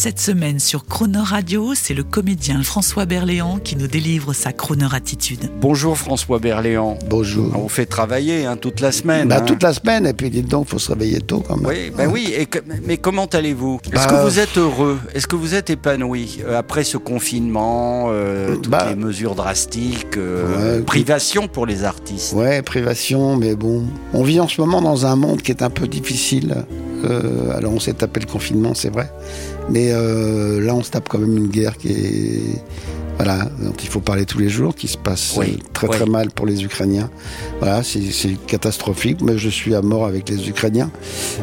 Cette semaine sur Croner Radio, c'est le comédien François Berléand qui nous délivre sa Croner attitude. Bonjour François Berléand. Bonjour. On vous fait travailler hein, toute la semaine. Bah, hein. toute la semaine, et puis dites donc, faut se réveiller tôt quand même. Oui, ben oui. Et que- mais comment allez-vous? Est-ce Bah, que vous êtes heureux? Est-ce que vous êtes épanoui euh, après ce confinement, euh, toutes Bah, les mesures drastiques, euh, ouais, privation pour les artistes? Ouais, privation, mais bon. On vit en ce moment dans un monde qui est un peu difficile. Euh, alors on s'est tapé le confinement, c'est vrai. Mais euh, là, on se tape quand même une guerre qui est. Voilà, dont il faut parler tous les jours, qui se passe Oui, euh, très oui. très mal pour les Ukrainiens. Voilà, c'est c'est catastrophique. Mais je suis à mort avec les Ukrainiens.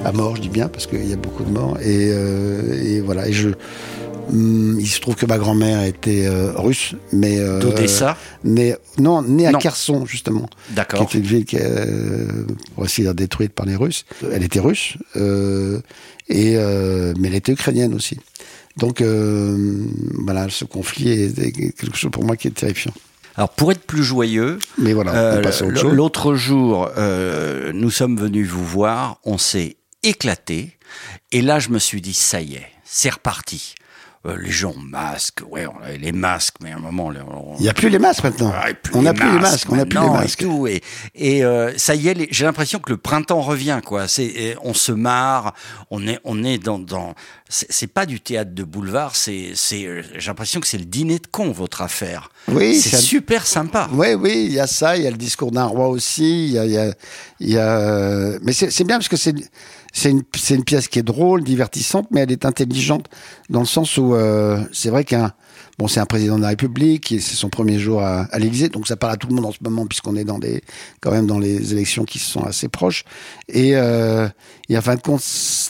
À mort, je dis bien, parce qu'il y a beaucoup de morts. Et, euh, et voilà, et je. Hum, il se trouve que ma grand-mère était euh, russe, mais euh, D'Odessa née, non, née à Non. Kherson justement qui D'accord. était une ville qui, euh, pour essayer d'être détruite par les Russes. Elle était russe, euh, et, euh, mais elle était ukrainienne aussi. Donc euh, voilà, ce conflit est, est quelque chose pour moi qui est terrifiant. Alors pour être plus joyeux, Mais voilà, euh, l'autre jour, euh, nous sommes venus vous voir, on s'est éclaté, et là je me suis dit ça y est, c'est reparti. Euh, les gens masques, ouais, on avait les masques, mais à un moment, on- Il n'y a plus les masques maintenant. On n'a plus les masques, on n'a plus les et masques. tout, et, et euh, ça y est, j'ai l'impression que le printemps revient, quoi. C'est, on se marre, on est, on est dans, dans c'est, pas du théâtre de boulevard, c'est, c'est, euh, j'ai l'impression que c'est le dîner de con votre affaire. Oui, c'est super sympa. Oui, oui, il y a ça, il y a le discours d'un roi aussi, il y a, il y a, il y a- mais c'est bien parce que c'est c'est une une pièce qui est drôle, divertissante, mais elle est intelligente dans le sens où euh, c'est vrai qu'un bon c'est un président de la République, et c'est son premier jour à, à l'Élysée, donc ça parle à tout le monde en ce moment puisqu'on est dans des quand même dans les élections qui sont assez proches et euh, et en fin de compte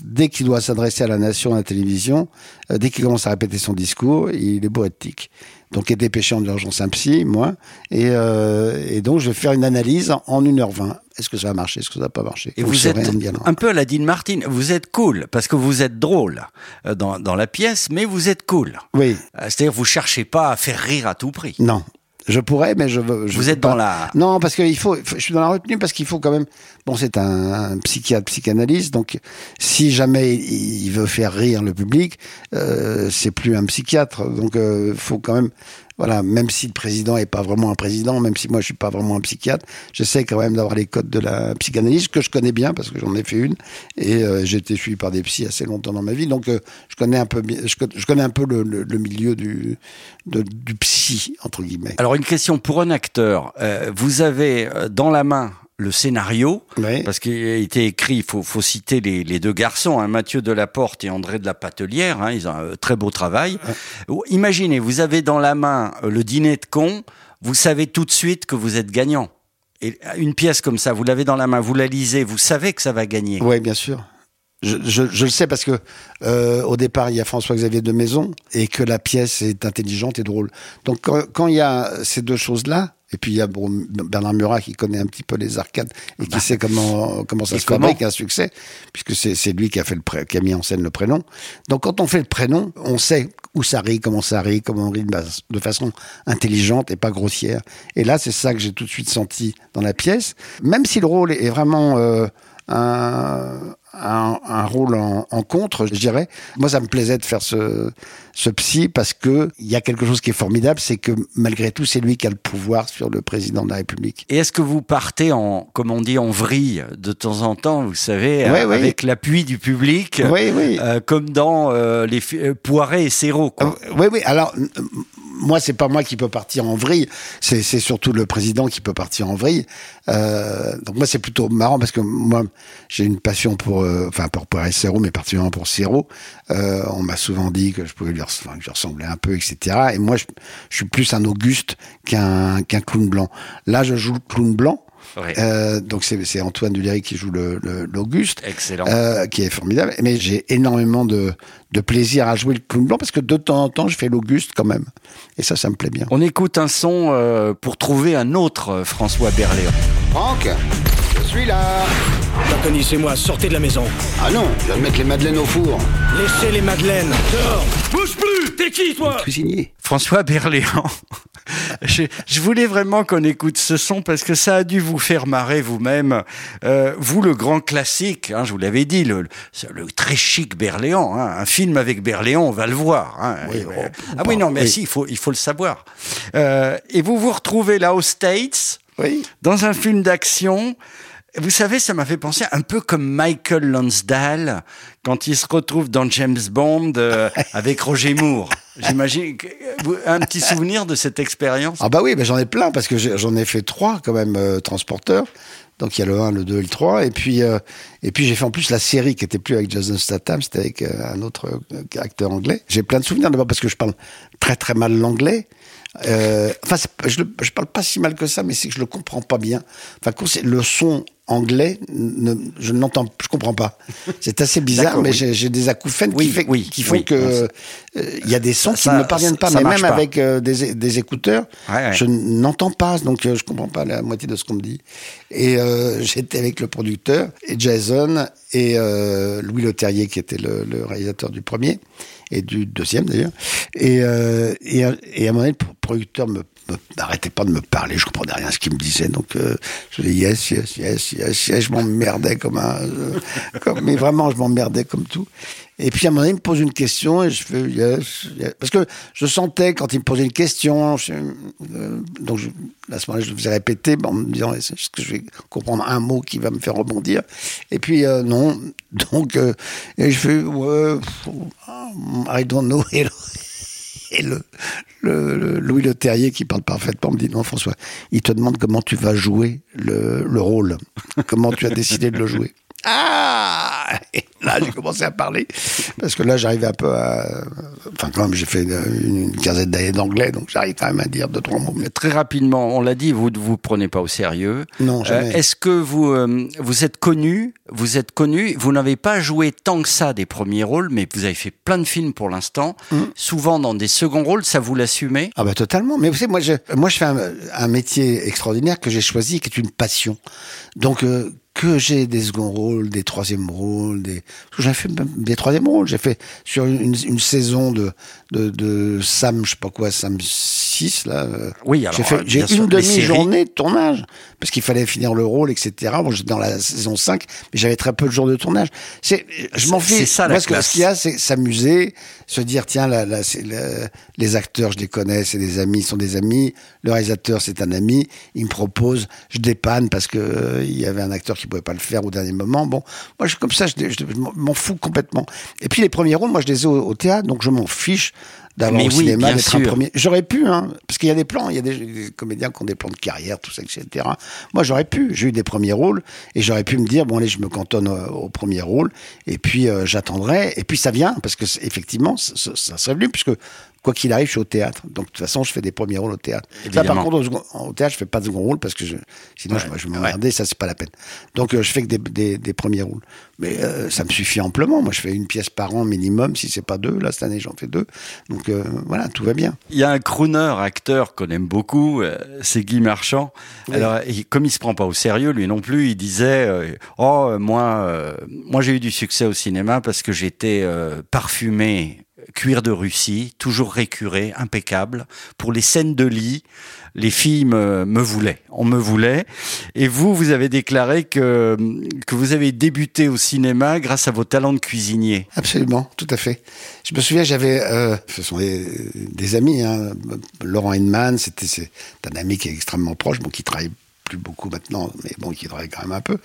dès qu'il doit s'adresser à la nation à la télévision, euh, dès qu'il commence à répéter son discours, il est de tics. Donc, est dépêché en urgence un psy, moi. Et, euh, et donc, je vais faire une analyse en 1h20. Est-ce que ça va marcher Est-ce que ça va pas marcher Et le vous êtes un peu à la Dean Martin. Vous êtes cool parce que vous êtes drôle euh, dans, dans la pièce, mais vous êtes cool. Oui, Euh, C'est-à-dire vous cherchez pas à faire rire à tout prix. non. Je pourrais, mais je veux. je Vous êtes pas. dans la- Non, parce qu'il faut, Je suis dans la retenue parce qu'il faut quand même. Bon, c'est un, un psychiatre, psychanalyste, donc si jamais il il veut faire rire le public, euh, c'est plus un psychiatre. Donc, euh, faut quand même. Voilà, même si le président est pas vraiment un président, même si moi je suis pas vraiment un psychiatre, j'essaie quand même d'avoir les codes de la psychanalyse que je connais bien parce que j'en ai fait une et euh, j'ai été suivi par des psys assez longtemps dans ma vie, donc euh, je connais un peu, je, co- je connais un peu le, le- le milieu du, du psy entre guillemets. Alors une question pour un acteur. Euh, vous avez euh, dans la main le scénario, Oui. parce qu'il a été écrit, il faut, faut citer les, les deux garçons, hein, Mathieu Delaporte et André de la Patelière, hein, ils ont un très beau travail. Imaginez, vous avez dans la main euh, le dîner de con, vous savez tout de suite que vous êtes gagnant. Et une pièce comme ça, vous l'avez dans la main, vous la lisez, vous savez que ça va gagner. Oui, bien sûr. Je, je, je le sais parce que euh, au départ il y a François-Xavier de Maison et que la pièce est intelligente et drôle. Donc quand, quand il y a ces deux choses là et puis il y a Bernard Murat qui connaît un petit peu les arcades et qui sait comment comment ça se fabrique un succès puisque c'est c'est lui qui a fait le pré- qui a mis en scène le prénom. Donc quand on fait le prénom, on sait où ça rit, comment ça rit, comment on rit de façon intelligente et pas grossière. Et là c'est ça que j'ai tout de suite senti dans la pièce, même si le rôle est vraiment euh, un, un, un rôle en, en contre, je dirais. Moi, ça me plaisait de faire ce, ce psy parce que il y a quelque chose qui est formidable, c'est que malgré tout, c'est lui qui a le pouvoir sur le président de la République. Et est-ce que vous partez en, comme on dit, en vrille de temps en temps, vous savez, Oui, euh, oui. avec l'appui du public, Oui, oui. euh, comme dans euh, les euh, Poiret et Serrault, oui, oui. Alors, moi, c'est pas moi qui peux partir en vrille. C'est, surtout le président qui peut partir en vrille. Euh, donc moi, c'est plutôt marrant parce que moi, j'ai une passion pour, euh, enfin, pour et Serrault, mais particulièrement pour Serrault. On m'a souvent dit que je pouvais lui, res- enfin, que je ressemblais un peu, etc. Et moi, je, je suis plus un Auguste qu'un qu'un clown blanc. Là, je joue le clown blanc. Ouais. Euh, donc c'est c'est Antoine Duléry qui joue le- le- l'Auguste. Excellent. Euh, qui est formidable. Mais j'ai énormément de, de plaisir à jouer le clown blanc parce que de temps en temps, je fais l'Auguste quand même. Et ça, ça me plaît bien. On écoute un son euh, pour trouver un autre François Berléand. Franck, je suis là. Connaissez-moi, sortez de la maison. Ah non, je vais mettre les madeleines au four. Laissez les madeleines. Dehors. Bouge plus T'es qui, toi? Cuisinier. François Berléand. je, je voulais vraiment qu'on écoute ce son parce que ça a dû vous faire marrer vous-même. Euh, vous, le grand classique, hein, je vous l'avais dit, le, le, très chic Berléand. Hein, un film avec Berléand, on va le voir. Hein, Oui, Et, oh, euh, ah oui, non, mais oui. si, il faut, il faut le savoir. Euh, et vous vous retrouvez là aux States, Oui. dans un film d'action. Vous savez, ça m'a fait penser un peu comme Michael Lonsdale quand il se retrouve dans James Bond euh, avec Roger Moore. J'imagine un petit souvenir de cette expérience? Ah bah oui, bah j'en ai plein parce que j'en ai fait trois quand même euh, transporteurs. Donc il y a le 1, le 2 et le 3. Et puis, euh, et puis j'ai fait en plus la série qui était plus avec Jason Statham, c'était avec euh, un autre euh, acteur anglais. J'ai plein de souvenirs d'abord parce que je parle très très mal l'anglais. Euh, enfin, je, je parle pas si mal que ça, mais c'est que je le comprends pas bien. Enfin, le son anglais, ne, je n'entends, je comprends pas. C'est assez bizarre, mais oui. j'ai des acouphènes Oui, qui, fait- oui, qui font que euh, il y a des sons Ça- qui ne me parviennent pas. ça mais même pas. avec euh, des, des écouteurs, Ouais, ouais. je n'entends pas, donc euh, je comprends pas la moitié de ce qu'on me dit. Et euh, j'étais avec le producteur et Jason et euh, Louis Leterrier qui était le, réalisateur du premier et du deuxième d'ailleurs. Et, euh, à un moment donné, le producteur me n'arrêtait pas de me parler, je comprenais rien à ce qu'il me disait, donc je disais yes, yes, yes, yes, yes, je m'emmerdais comme un, comme, mais vraiment je m'emmerdais comme tout. Et puis à un moment donné, il me pose une question et je fais parce que je sentais quand il me posait une question, euh, donc je, à ce moment-là je le faisais répéter en me disant est-ce que je vais comprendre un mot qui va me faire rebondir? Et puis euh, non, donc euh, et je fais ouais, I don't know. Et le- Louis Le Terrier, qui parle parfaitement, me dit non, François, il te demande comment tu vas jouer le, le rôle, comment tu as décidé de le jouer. Ah là, j'ai commencé à parler, parce que là, j'arrivais un peu à. Enfin, quand même, j'ai fait une, une quinzaine d'années d'anglais, donc j'arrive quand même à dire deux, trois mots. Mais Très rapidement, on l'a dit, vous ne vous prenez pas au sérieux. Non, jamais. Euh, Est-ce que vous euh, vous êtes connu Vous êtes connu. Vous n'avez pas joué tant que ça des premiers rôles, mais vous avez fait plein de films pour l'instant. Souvent dans des seconds rôles, ça vous l'assumez Ah bah totalement. Mais vous savez, moi je, moi je fais un, un métier extraordinaire que j'ai choisi, qui est une passion. Donc euh, que j'ai des seconds rôles, des troisièmes rôles, des parce que j'ai fait des troisièmes rôles. J'ai fait sur une, une saison de, de de Sam, je sais pas quoi, Sam 6 là. euh, Oui, alors, j'ai fait euh, j'ai sûr, une demi-journée de tournage parce qu'il fallait finir le rôle, etc. Bon, j'étais dans la saison 5, mais j'avais très peu de jours de tournage. C'est, je m'en fiche. c'est ça, la Moi, classe. ce qu'il y a, c'est s'amuser, se dire tiens, là, là, c'est le- les acteurs, je les connais, c'est des amis, ils sont des amis. Le réalisateur, c'est un ami. Il me propose, je dépanne parce que euh, il y avait un acteur qui pouvait pas le faire au dernier moment. Bon, moi, je suis comme ça, je, je- je m'en fous complètement. Et puis les premiers rôles, moi, je les ai au, au théâtre, donc je m'en fiche d'avoir au oui, cinéma d'être un premier. J'aurais pu, hein, parce qu'il y a des plans, il y a des, des comédiens qui ont des plans de carrière, tout ça, etc. Moi, j'aurais pu. J'ai eu des premiers rôles et j'aurais pu me dire bon allez, je me cantonne au, au premier rôle et puis euh, j'attendrai et puis ça vient parce que effectivement, ça, ça- ça serait venu puisque quoi qu'il arrive, je suis au théâtre. Donc de toute façon, je fais des premiers rôles au théâtre. Ça, par Évidemment. contre, au, second- au théâtre, je fais pas de second rôle parce que je, sinon je, je vais m'emmerder, ça c'est pas la peine. Donc euh, je fais que des, des, des premiers rôles. Mais euh, ça me suffit amplement. Moi, je fais une pièce par an minimum, si c'est pas deux. Là, cette année, j'en fais deux. Donc euh, voilà, tout va bien. Il y a un crooner acteur qu'on aime beaucoup, euh, c'est Guy Marchand. Alors, et comme il se prend pas au sérieux, lui non plus, il disait "Oh, moi, moi j'ai eu du succès au cinéma parce que j'étais parfumé." Cuir de Russie, toujours récuré, impeccable. Pour les scènes de lit, les filles me, me voulaient. On me voulait. Et vous, vous avez déclaré que, que vous avez débuté au cinéma grâce à vos talents de cuisinier. Absolument, tout à fait. Je me souviens, j'avais, euh, ce sont des, amis, hein, Laurent Hinman, c'était c'est un ami qui est extrêmement proche, bon, qui travaille plus beaucoup maintenant, mais bon, qui travaille quand même un peu.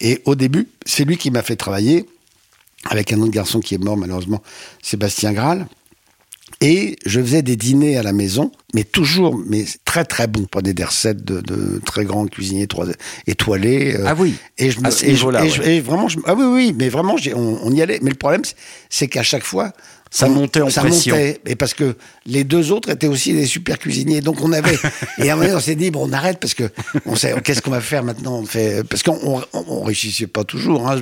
Et au début, c'est lui qui m'a fait travailler avec un autre garçon qui est mort malheureusement, Sébastien Graal. Et je faisais des dîners à la maison, mais toujours, mais très très bons. Prenais des recettes de, de très grands cuisiniers trois, étoilés. euh, Ah oui, et je me, et je- je- vraiment, je- ah oui, oui, mais vraiment, on, on y allait. Mais le problème, c'est qu'à chaque fois, Ça on- montait en ça pression. montait. Et parce que les deux autres étaient aussi des super cuisiniers. Donc on avait. et à un moment donné, on s'est dit, bon, on arrête parce que on sait, qu'est-ce qu'on va faire maintenant? On fait, Parce qu'on on, on réussissait pas toujours. Hein,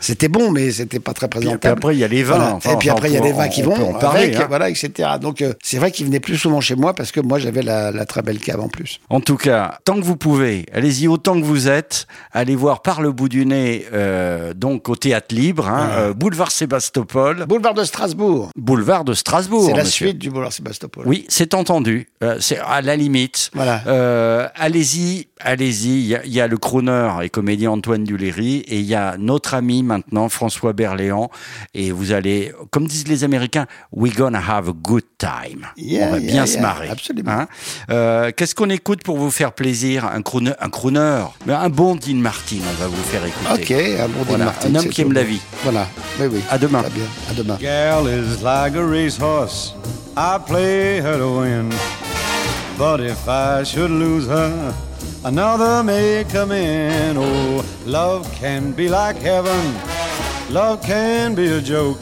c'était bon, mais c'était pas très Puis présentable. après, il y a les vins. Voilà. Enfin, et puis après, il y a peut- vins qui on vont parler, avec, hein. voilà, etc. Donc euh, c'est vrai qu'ils venaient plus souvent chez moi parce que moi j'avais la, la très belle cave en plus. En tout cas, tant que vous pouvez, allez-y autant que vous êtes. Allez voir par le bout du nez, euh, donc au théâtre libre, hein, euh, boulevard Sébastopol, Boulevard de Strasbourg. Boulevard de Strasbourg. C'est la monsieur. suite du boulevard Sébastopol. Oui, c'est entendu. Euh, c'est à la limite. Voilà. Euh, allez-y, allez-y. Il y a- Il y, a le crooner et comédien Antoine Duléry et il y a notre ami maintenant François Berléand. Et vous allez, comme disent les Américains, we gonna have a good time. Yeah, On va yeah, bien se yeah, marrer. absolument. Hein Euh, Qu'est-ce qu'on écoute pour vous faire plaisir? Un crooner, un crooner, Mais un bon Dean Martin. On va vous faire écouter. Ok, un bon Dean Martin, un homme qui aime la vie. Voilà. Oui, oui. À demain. Bien. À demain. Is like a racehorse. I play her to win. But if I should lose her, another may come in. Oh, love can be like heaven. Love can be a joke.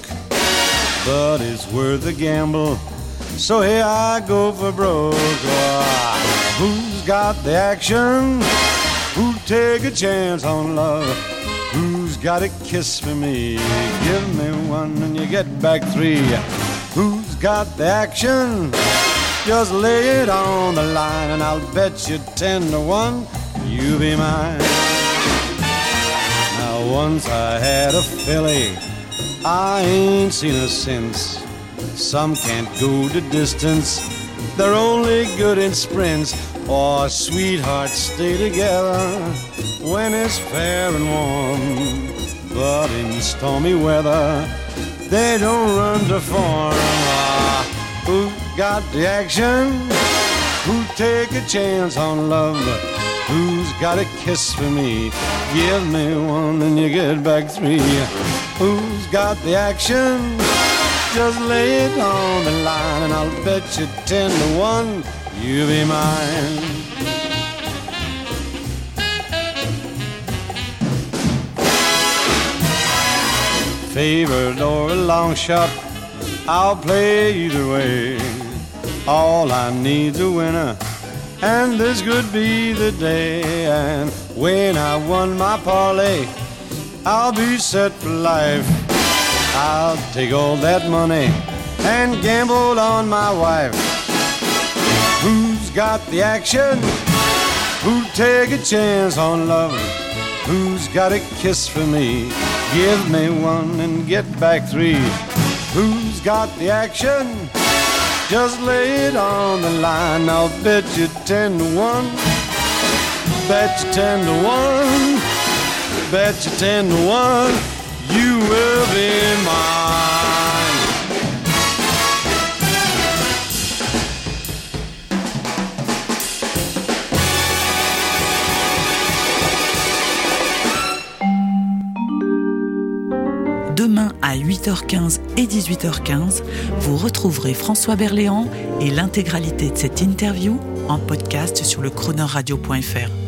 But it's worth a gamble. So here I go for broke. Ah, who's got the action? Who'd take a chance on love? Who's got a kiss for me? Give me one and you get back three. Who's got the action? Just lay it on the line and I'll bet you ten to one you be mine. Now once I had a filly, I ain't seen her since. Some can't go the distance, they're only good in sprints. Or sweethearts stay together when it's fair and warm. But in stormy weather, they don't run to form. Ah, who got the action? Who take a chance on love? Who's got a kiss for me? Give me one and you get back three. Who's got the action? Just lay it on the line and I'll bet you ten to one you'll be mine. Favored or a long shot, I'll play either way. All I need's a winner, and this could be the day. And when I won my parlay, I'll be set for life. I'll take all that money and gamble on my wife. Who's got the action? Who'd take a chance on love? Who's got a kiss for me? Give me one and get back three. Who's got the action? Just lay it on the line. I'll bet you ten to one. Bet you ten to one. Bet you ten to one. Mine. Demain à 8h15 et 18h15, vous retrouverez François Berléand et l'intégralité de cette interview en podcast sur le chroneurradio.fr.